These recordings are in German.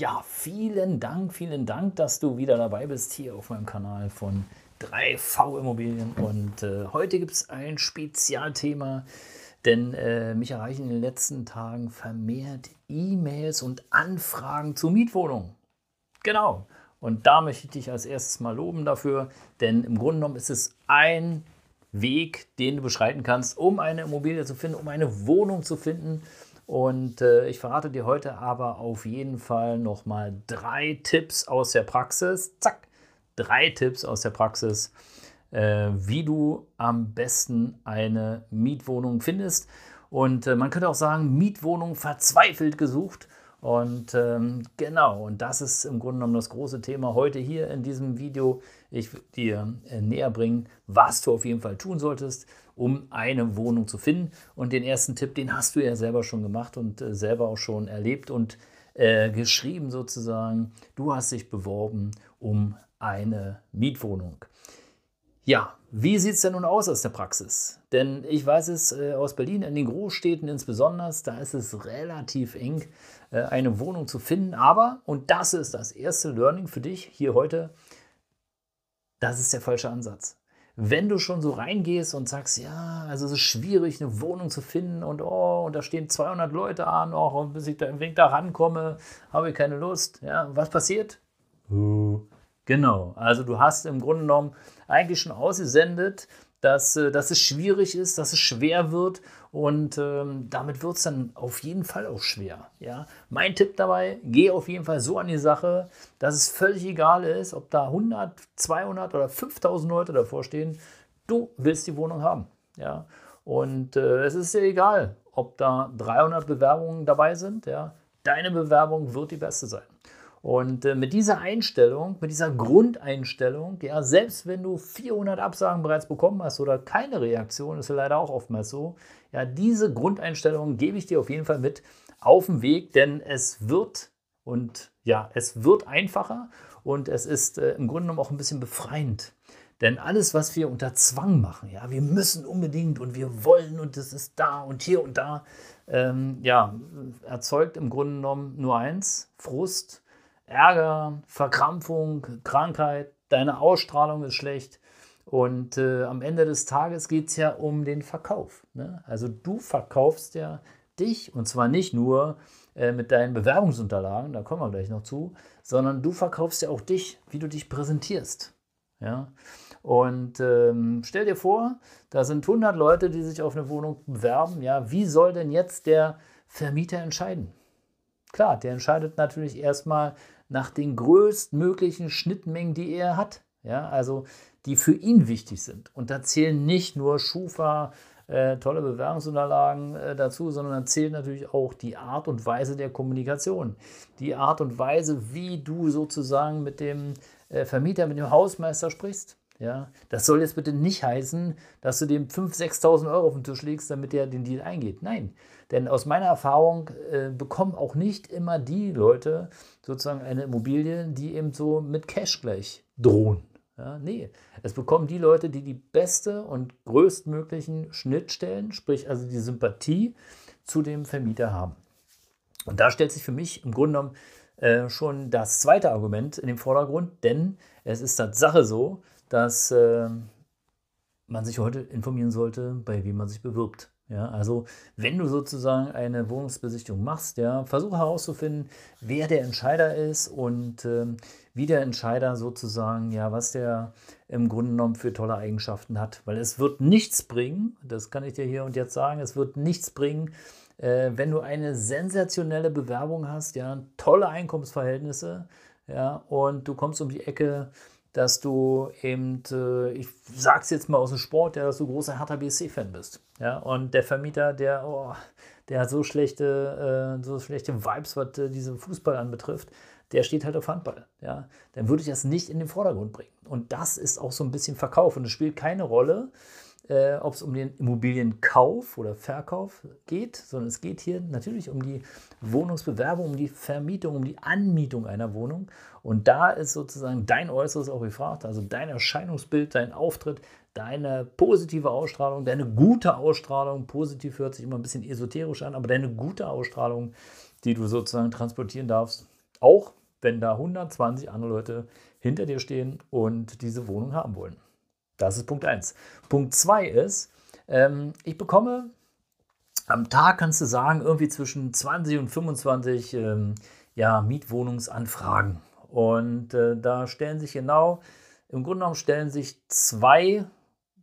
ja, vielen Dank, vielen Dank, dass du wieder dabei bist hier auf meinem Kanal von 3V Immobilien. Und äh, heute gibt es ein Spezialthema, denn äh, mich erreichen in den letzten Tagen vermehrt E-Mails und Anfragen zu Mietwohnungen. Genau. Und da möchte ich dich als erstes mal loben dafür, denn im Grunde genommen ist es ein Weg, den du beschreiten kannst, um eine Immobilie zu finden, um eine Wohnung zu finden und äh, ich verrate dir heute aber auf jeden Fall nochmal drei Tipps aus der Praxis. Zack, drei Tipps aus der Praxis, äh, wie du am besten eine Mietwohnung findest. Und äh, man könnte auch sagen, Mietwohnung verzweifelt gesucht. Und ähm, genau, und das ist im Grunde genommen das große Thema heute hier in diesem Video. Ich will dir äh, näher bringen, was du auf jeden Fall tun solltest, um eine Wohnung zu finden. Und den ersten Tipp, den hast du ja selber schon gemacht und äh, selber auch schon erlebt und äh, geschrieben sozusagen. Du hast dich beworben um eine Mietwohnung. Ja, wie sieht es denn nun aus aus der Praxis? Denn ich weiß es äh, aus Berlin, in den Großstädten insbesondere, da ist es relativ eng, äh, eine Wohnung zu finden. Aber, und das ist das erste Learning für dich hier heute, das ist der falsche Ansatz. Wenn du schon so reingehst und sagst, ja, also es ist schwierig, eine Wohnung zu finden und oh, und da stehen 200 Leute an, oh, und bis ich da im Weg da rankomme, habe ich keine Lust. Ja, was passiert? Genau, also du hast im Grunde genommen eigentlich schon ausgesendet, dass, äh, dass es schwierig ist, dass es schwer wird und ähm, damit wird es dann auf jeden Fall auch schwer. Ja? Mein Tipp dabei, geh auf jeden Fall so an die Sache, dass es völlig egal ist, ob da 100, 200 oder 5000 Leute davor stehen, du willst die Wohnung haben. Ja? Und äh, es ist dir egal, ob da 300 Bewerbungen dabei sind. Ja? Deine Bewerbung wird die beste sein. Und äh, mit dieser Einstellung, mit dieser Grundeinstellung, ja, selbst wenn du 400 Absagen bereits bekommen hast oder keine Reaktion, ist ja leider auch oftmals so, ja, diese Grundeinstellung gebe ich dir auf jeden Fall mit auf den Weg, denn es wird und ja, es wird einfacher und es ist äh, im Grunde genommen auch ein bisschen befreiend. Denn alles, was wir unter Zwang machen, ja, wir müssen unbedingt und wir wollen und es ist da und hier und da, ähm, ja, erzeugt im Grunde genommen nur eins, Frust, Ärger, Verkrampfung, Krankheit, deine Ausstrahlung ist schlecht. Und äh, am Ende des Tages geht es ja um den Verkauf. Ne? Also du verkaufst ja dich und zwar nicht nur äh, mit deinen Bewerbungsunterlagen, da kommen wir gleich noch zu, sondern du verkaufst ja auch dich, wie du dich präsentierst. Ja? Und ähm, stell dir vor, da sind 100 Leute, die sich auf eine Wohnung bewerben. Ja, wie soll denn jetzt der Vermieter entscheiden? Klar, der entscheidet natürlich erstmal nach den größtmöglichen Schnittmengen, die er hat. Ja, also die für ihn wichtig sind. Und da zählen nicht nur Schufa, äh, tolle Bewerbungsunterlagen äh, dazu, sondern da zählt natürlich auch die Art und Weise der Kommunikation. Die Art und Weise, wie du sozusagen mit dem äh, Vermieter, mit dem Hausmeister sprichst. Ja, das soll jetzt bitte nicht heißen, dass du dem 5.000, 6.000 Euro auf den Tisch legst, damit er den Deal eingeht. Nein, denn aus meiner Erfahrung äh, bekommen auch nicht immer die Leute sozusagen eine Immobilie, die eben so mit Cash gleich drohen. Ja, nee, es bekommen die Leute, die die beste und größtmöglichen Schnittstellen, sprich also die Sympathie zu dem Vermieter haben. Und da stellt sich für mich im Grunde genommen äh, schon das zweite Argument in den Vordergrund, denn es ist Tatsache so, dass äh, man sich heute informieren sollte, bei wem man sich bewirbt. Ja, also wenn du sozusagen eine Wohnungsbesichtigung machst, ja, versuche herauszufinden, wer der Entscheider ist und ähm, wie der Entscheider sozusagen, ja, was der im Grunde genommen für tolle Eigenschaften hat. Weil es wird nichts bringen, das kann ich dir hier und jetzt sagen, es wird nichts bringen, äh, wenn du eine sensationelle Bewerbung hast, ja, tolle Einkommensverhältnisse, ja, und du kommst um die Ecke dass du eben, äh, ich sag's jetzt mal aus dem Sport, ja, dass du großer Hertha BSC-Fan bist. Ja, und der Vermieter, der, oh, der hat so schlechte, äh, so schlechte Vibes, was äh, diesen Fußball anbetrifft, der steht halt auf Handball. Ja? Dann würde ich das nicht in den Vordergrund bringen. Und das ist auch so ein bisschen Verkauf. Und es spielt keine Rolle, äh, ob es um den Immobilienkauf oder Verkauf geht, sondern es geht hier natürlich um die Wohnungsbewerbung, um die Vermietung, um die Anmietung einer Wohnung. Und da ist sozusagen dein Äußeres auch gefragt, also dein Erscheinungsbild, dein Auftritt, deine positive Ausstrahlung, deine gute Ausstrahlung. Positiv hört sich immer ein bisschen esoterisch an, aber deine gute Ausstrahlung, die du sozusagen transportieren darfst, auch wenn da 120 andere Leute hinter dir stehen und diese Wohnung haben wollen. Das ist Punkt 1. Punkt 2 ist, ähm, ich bekomme am Tag, kannst du sagen, irgendwie zwischen 20 und 25 ähm, ja, Mietwohnungsanfragen. Und äh, da stellen sich genau, im Grunde genommen stellen sich zwei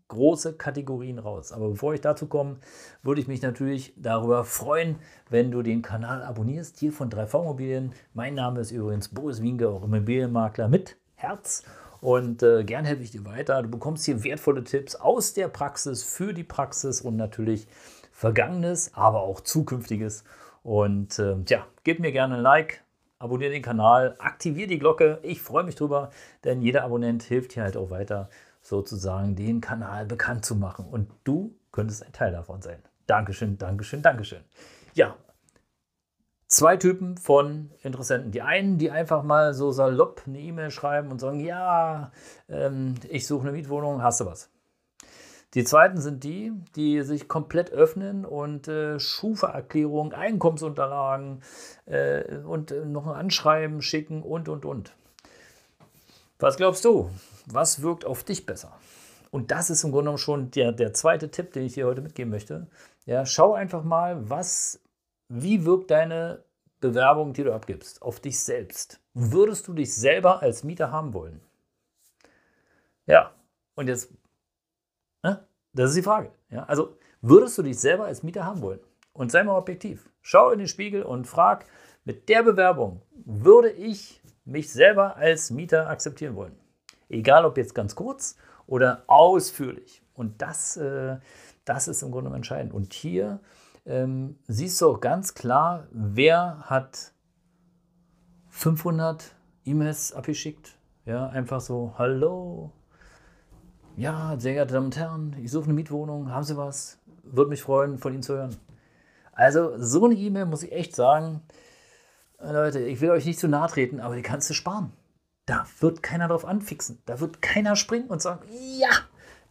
große Kategorien raus. Aber bevor ich dazu komme, würde ich mich natürlich darüber freuen, wenn du den Kanal abonnierst, hier von 3V Immobilien. Mein Name ist übrigens Boris Wienke, auch Immobilienmakler mit Herz. Und äh, gern helfe ich dir weiter. Du bekommst hier wertvolle Tipps aus der Praxis, für die Praxis und natürlich Vergangenes, aber auch Zukünftiges. Und äh, ja, gib mir gerne ein Like, abonniere den Kanal, aktiviere die Glocke. Ich freue mich drüber, denn jeder Abonnent hilft hier halt auch weiter, sozusagen den Kanal bekannt zu machen. Und du könntest ein Teil davon sein. Dankeschön, Dankeschön, Dankeschön. Ja, zwei Typen von Interessenten. Die einen, die einfach mal so salopp eine E-Mail schreiben und sagen, ja, ähm, ich suche eine Mietwohnung, hast du was? Die zweiten sind die, die sich komplett öffnen und äh, Schufa-Erklärung, Einkommensunterlagen äh, und äh, noch ein Anschreiben schicken und, und, und. Was glaubst du? Was wirkt auf dich besser? Und das ist im Grunde genommen schon der, der zweite Tipp, den ich dir heute mitgeben möchte. Ja, schau einfach mal, was, wie wirkt deine Bewerbung, die du abgibst, auf dich selbst? Würdest du dich selber als Mieter haben wollen? Ja, und jetzt das ist die Frage. Ja? Also würdest du dich selber als Mieter haben wollen? Und sei mal objektiv. Schau in den Spiegel und frag, mit der Bewerbung würde ich mich selber als Mieter akzeptieren wollen? Egal ob jetzt ganz kurz oder ausführlich. Und das, äh, das ist im Grunde entscheidend. Und hier ähm, siehst du auch ganz klar, wer hat 500 E-Mails abgeschickt. Ja, einfach so, hallo, ja, sehr geehrte Damen und Herren, ich suche eine Mietwohnung, haben Sie was? Würde mich freuen, von Ihnen zu hören. Also, so eine E-Mail muss ich echt sagen, äh, Leute, ich will euch nicht zu nahe treten, aber die kannst du sparen. Da wird keiner drauf anfixen. Da wird keiner springen und sagen, ja,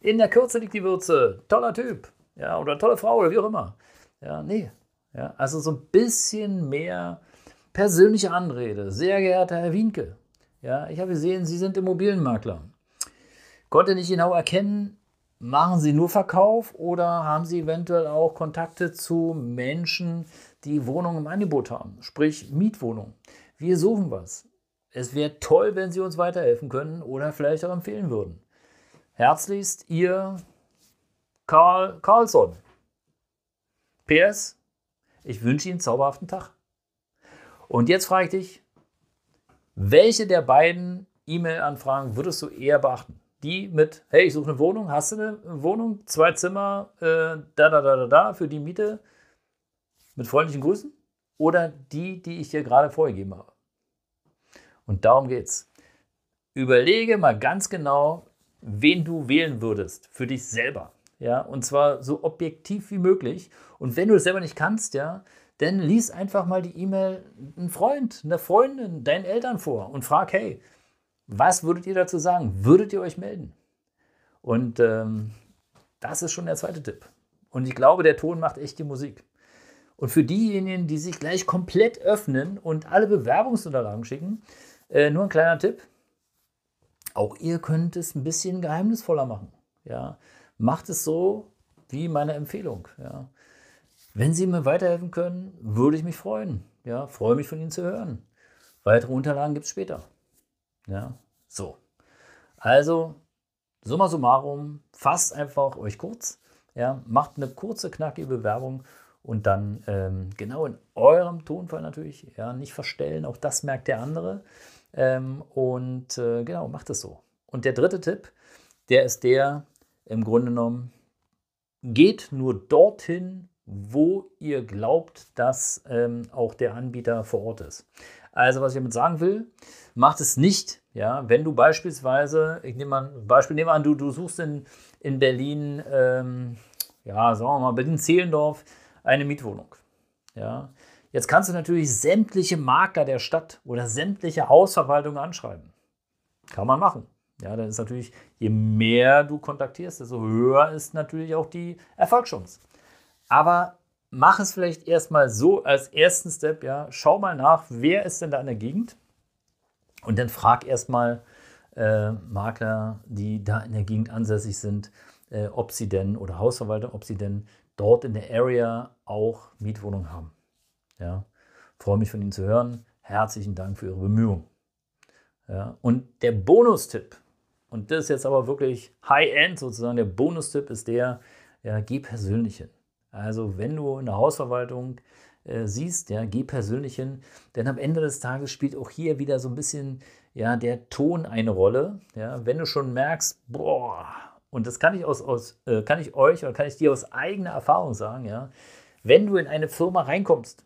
in der Kürze liegt die Würze. Toller Typ. Ja, oder tolle Frau oder wie auch immer. Ja, nee. Ja, also so ein bisschen mehr persönliche Anrede. Sehr geehrter Herr Wienke. Ja, ich habe gesehen, Sie sind Immobilienmakler. Konnte nicht genau erkennen, machen Sie nur Verkauf oder haben Sie eventuell auch Kontakte zu Menschen, die Wohnungen im Angebot haben, sprich Mietwohnungen. Wir suchen was. Es wäre toll, wenn Sie uns weiterhelfen können oder vielleicht auch empfehlen würden. Herzlichst Ihr Karl Carlsson. PS, ich wünsche Ihnen einen zauberhaften Tag. Und jetzt frage ich dich, welche der beiden E-Mail-Anfragen würdest du eher beachten? die mit, hey, ich suche eine Wohnung, hast du eine Wohnung, zwei Zimmer, äh, da, da, da, da, da, für die Miete, mit freundlichen Grüßen? Oder die, die ich dir gerade vorgegeben habe? Und darum geht's. Überlege mal ganz genau, wen du wählen würdest für dich selber. Ja, und zwar so objektiv wie möglich. Und wenn du es selber nicht kannst, ja, dann lies einfach mal die E-Mail einem Freund, einer Freundin, deinen Eltern vor und frag, hey, was würdet ihr dazu sagen? Würdet ihr euch melden? Und ähm, das ist schon der zweite Tipp. Und ich glaube, der Ton macht echt die Musik. Und für diejenigen, die sich gleich komplett öffnen und alle Bewerbungsunterlagen schicken, äh, nur ein kleiner Tipp. Auch ihr könnt es ein bisschen geheimnisvoller machen. Ja? Macht es so wie meine Empfehlung. Ja? Wenn Sie mir weiterhelfen können, würde ich mich freuen. Ja? Freue mich von Ihnen zu hören. Weitere Unterlagen gibt es später. Ja, so. Also, summa summarum, fasst einfach euch kurz, ja, macht eine kurze, knackige Bewerbung und dann ähm, genau in eurem Tonfall natürlich, ja, nicht verstellen, auch das merkt der andere. Ähm, und äh, genau, macht es so. Und der dritte Tipp, der ist der, im Grunde genommen, geht nur dorthin, wo ihr glaubt, dass ähm, auch der Anbieter vor Ort ist. Also, was ich damit sagen will, macht es nicht, ja, wenn du beispielsweise, ich nehme mal ein Beispiel, nehme an, du, du suchst in, in Berlin, ähm, ja, sagen wir mal, Berlin-Zehlendorf eine Mietwohnung. Ja. Jetzt kannst du natürlich sämtliche Makler der Stadt oder sämtliche Hausverwaltungen anschreiben. Kann man machen. Ja, dann ist natürlich, je mehr du kontaktierst, desto höher ist natürlich auch die Erfolgschance. Aber mach es vielleicht erstmal so als ersten Step, ja, schau mal nach, wer ist denn da in der Gegend? Und dann frag erstmal äh, Makler, die da in der Gegend ansässig sind, äh, ob sie denn, oder Hausverwalter, ob sie denn dort in der Area auch Mietwohnungen haben. Ja, freue mich von Ihnen zu hören. Herzlichen Dank für Ihre Bemühungen. Ja, und der Bonustipp, und das ist jetzt aber wirklich High-End sozusagen, der Bonustipp ist der, ja, geh persönlich hin. Also wenn du in der Hausverwaltung äh, siehst, ja, geh persönlich hin, denn am Ende des Tages spielt auch hier wieder so ein bisschen ja, der Ton eine Rolle. Ja, wenn du schon merkst, boah, und das kann ich, aus, aus, äh, kann ich euch oder kann ich dir aus eigener Erfahrung sagen, ja, wenn du in eine Firma reinkommst,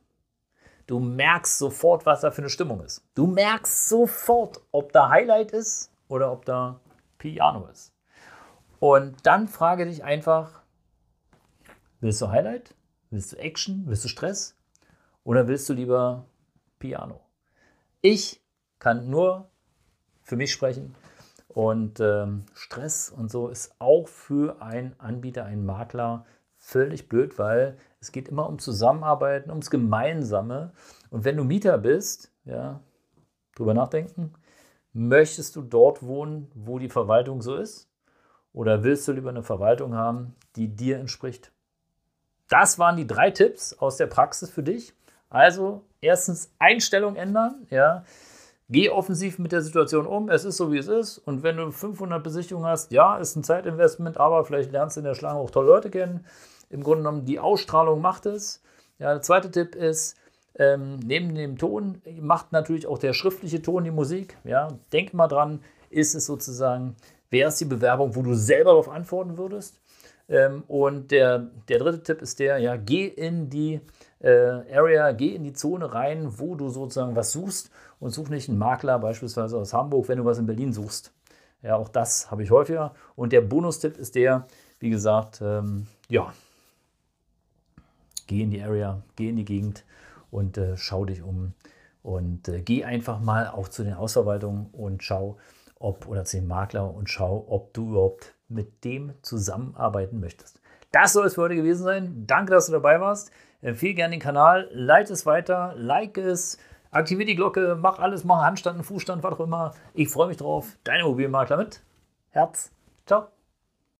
du merkst sofort, was da für eine Stimmung ist. Du merkst sofort, ob da Highlight ist oder ob da Piano ist. Und dann frage dich einfach, willst du Highlight? Willst du Action? Willst du Stress? Oder willst du lieber Piano? Ich kann nur für mich sprechen. Und ähm, Stress und so ist auch für einen Anbieter, einen Makler völlig blöd, weil es geht immer um Zusammenarbeiten, ums Gemeinsame. Und wenn du Mieter bist, ja, drüber nachdenken, möchtest du dort wohnen, wo die Verwaltung so ist? Oder willst du lieber eine Verwaltung haben, die dir entspricht? Das waren die drei Tipps aus der Praxis für dich. Also erstens Einstellung ändern, ja. Geh offensiv mit der Situation um. Es ist so, wie es ist. Und wenn du 500 Besichtigungen hast, ja, ist ein Zeitinvestment, aber vielleicht lernst du in der Schlange auch tolle Leute kennen. Im Grunde genommen, die Ausstrahlung macht es. Ja, der zweite Tipp ist, ähm, neben dem Ton macht natürlich auch der schriftliche Ton die Musik. Ja, denk mal dran, ist es sozusagen, wäre es die Bewerbung, wo du selber darauf antworten würdest? Ähm, und der, der dritte Tipp ist der, ja, geh in die äh, Area, geh in die Zone rein, wo du sozusagen was suchst und such nicht einen Makler beispielsweise aus Hamburg, wenn du was in Berlin suchst. Ja, auch das habe ich häufiger. Und der Bonustipp ist der, wie gesagt, ähm, ja, geh in die Area, geh in die Gegend und äh, schau dich um. Und äh, geh einfach mal auch zu den Ausverwaltungen und schau, ob, oder zu dem Makler und schau, ob du überhaupt mit dem zusammenarbeiten möchtest. Das soll es für heute gewesen sein. Danke, dass du dabei warst. Empfehle gerne den Kanal, leite es weiter, like es, aktiviere die Glocke, mach alles, mach Handstand, Fußstand, was auch immer. Ich freue mich drauf. Deine Mobilmakler mit Herz. Ciao.